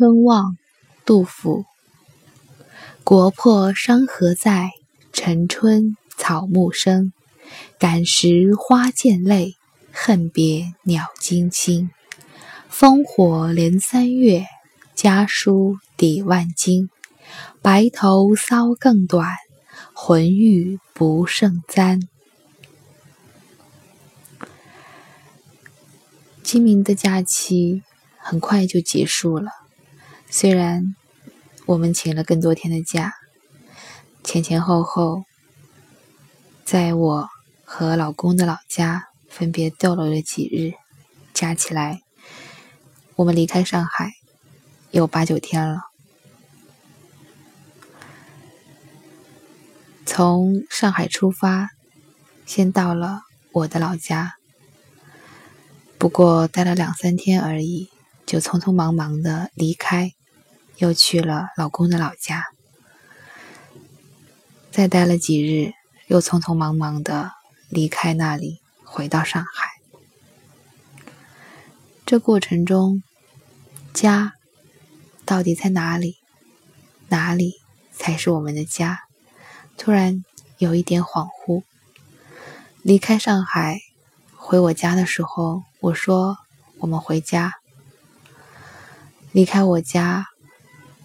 春望，杜甫。国破山河在，城春草木深。感时花溅泪，恨别鸟惊心。烽火连三月，家书抵万金。白头搔更短，浑欲不胜簪。清明的假期很快就结束了，虽然我们请了更多天的假，前前后后，在我和老公的老家分别逗留了几日，加起来，我们离开上海有八九天了。从上海出发，先到了我的老家。不过待了两三天而已，就匆匆忙忙的离开，又去了老公的老家。再待了几日，又匆匆忙忙的离开那里，回到上海。这过程中，家到底在哪里？哪里才是我们的家？突然有一点恍惚。离开上海。回我家的时候，我说我们回家。离开我家，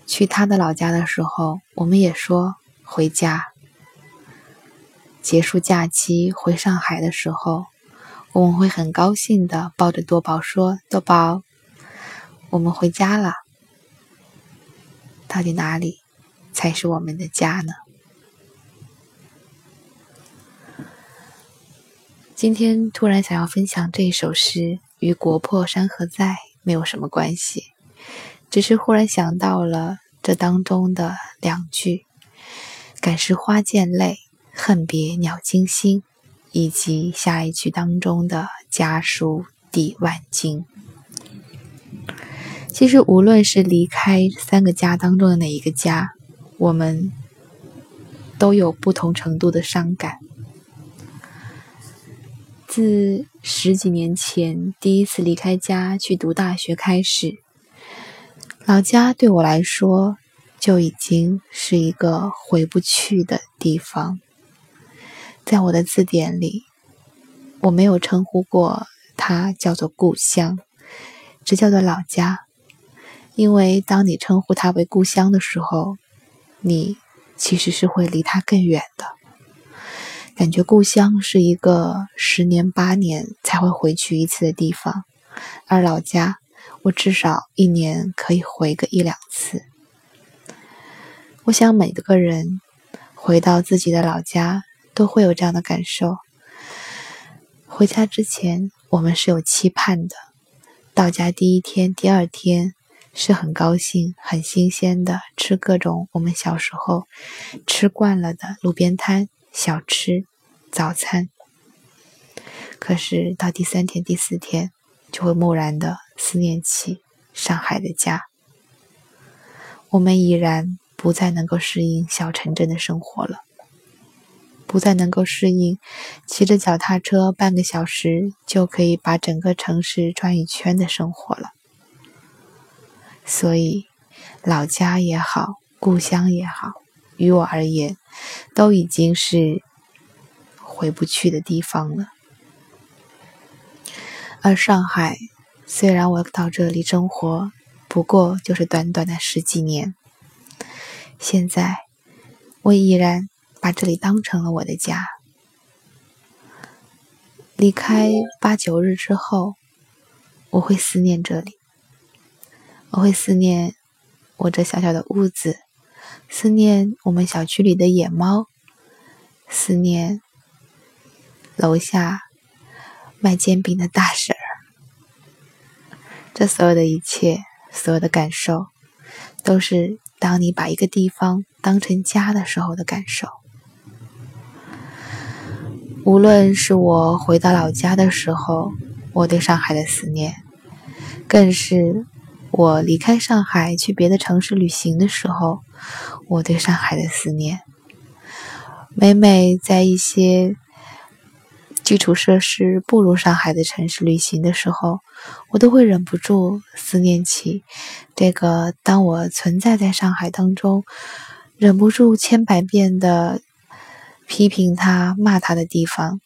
去他的老家的时候，我们也说回家。结束假期回上海的时候，我们会很高兴的抱着多宝说：“多宝，我们回家了。”到底哪里才是我们的家呢？今天突然想要分享这一首诗，与“国破山河在”没有什么关系，只是忽然想到了这当中的两句：“感时花溅泪，恨别鸟惊心”，以及下一句当中的“家书抵万金”。其实，无论是离开三个家当中的哪一个家，我们都有不同程度的伤感。自十几年前第一次离开家去读大学开始，老家对我来说就已经是一个回不去的地方。在我的字典里，我没有称呼过它叫做故乡，只叫做老家。因为当你称呼它为故乡的时候，你其实是会离它更远的。感觉故乡是一个十年八年才会回去一次的地方，而老家，我至少一年可以回个一两次。我想每个人回到自己的老家都会有这样的感受。回家之前，我们是有期盼的，到家第一天、第二天是很高兴、很新鲜的，吃各种我们小时候吃惯了的路边摊。小吃、早餐，可是到第三天、第四天，就会蓦然的思念起上海的家。我们已然不再能够适应小城镇的生活了，不再能够适应骑着脚踏车半个小时就可以把整个城市转一圈的生活了。所以，老家也好，故乡也好。于我而言，都已经是回不去的地方了。而上海，虽然我到这里生活，不过就是短短的十几年，现在我依然把这里当成了我的家。离开八九日之后，我会思念这里，我会思念我这小小的屋子。思念我们小区里的野猫，思念楼下卖煎饼的大婶。这所有的一切，所有的感受，都是当你把一个地方当成家的时候的感受。无论是我回到老家的时候，我对上海的思念，更是。我离开上海去别的城市旅行的时候，我对上海的思念，每每在一些基础设施不如上海的城市旅行的时候，我都会忍不住思念起这个当我存在在上海当中，忍不住千百遍的批评他、骂他的地方。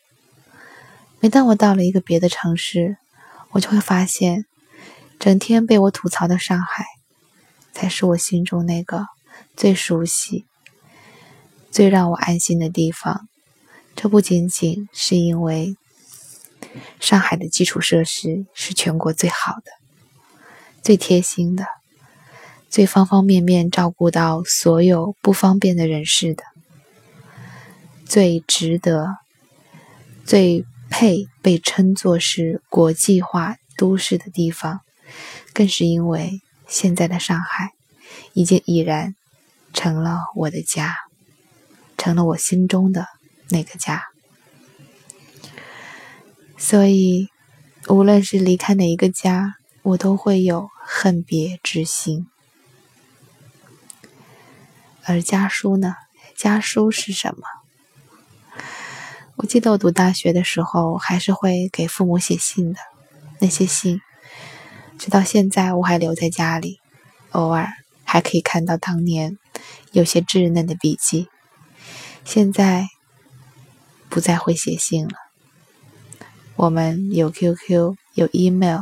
每当我到了一个别的城市，我就会发现，整天被我吐槽的上海，才是我心中那个最熟悉、最让我安心的地方。这不仅仅是因为上海的基础设施是全国最好的、最贴心的、最方方面面照顾到所有不方便的人士的、最值得、最配被称作是国际化都市的地方，更是因为现在的上海已经已然成了我的家，成了我心中的。那个家，所以无论是离开哪一个家，我都会有恨别之心。而家书呢？家书是什么？我记得我读大学的时候，还是会给父母写信的。那些信，直到现在我还留在家里，偶尔还可以看到当年有些稚嫩的笔记。现在。不再会写信了。我们有 QQ，有 email，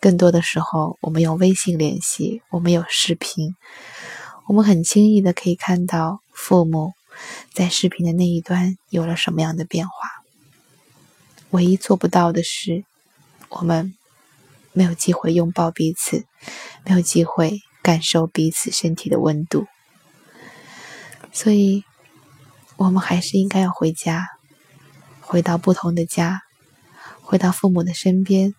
更多的时候我们用微信联系。我们有视频，我们很轻易的可以看到父母在视频的那一端有了什么样的变化。唯一做不到的是，我们没有机会拥抱彼此，没有机会感受彼此身体的温度。所以，我们还是应该要回家。回到不同的家回到父母的身边。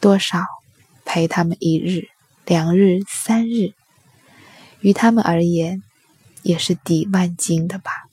多少陪他们一日两日三日于他们而言也是抵万金的吧。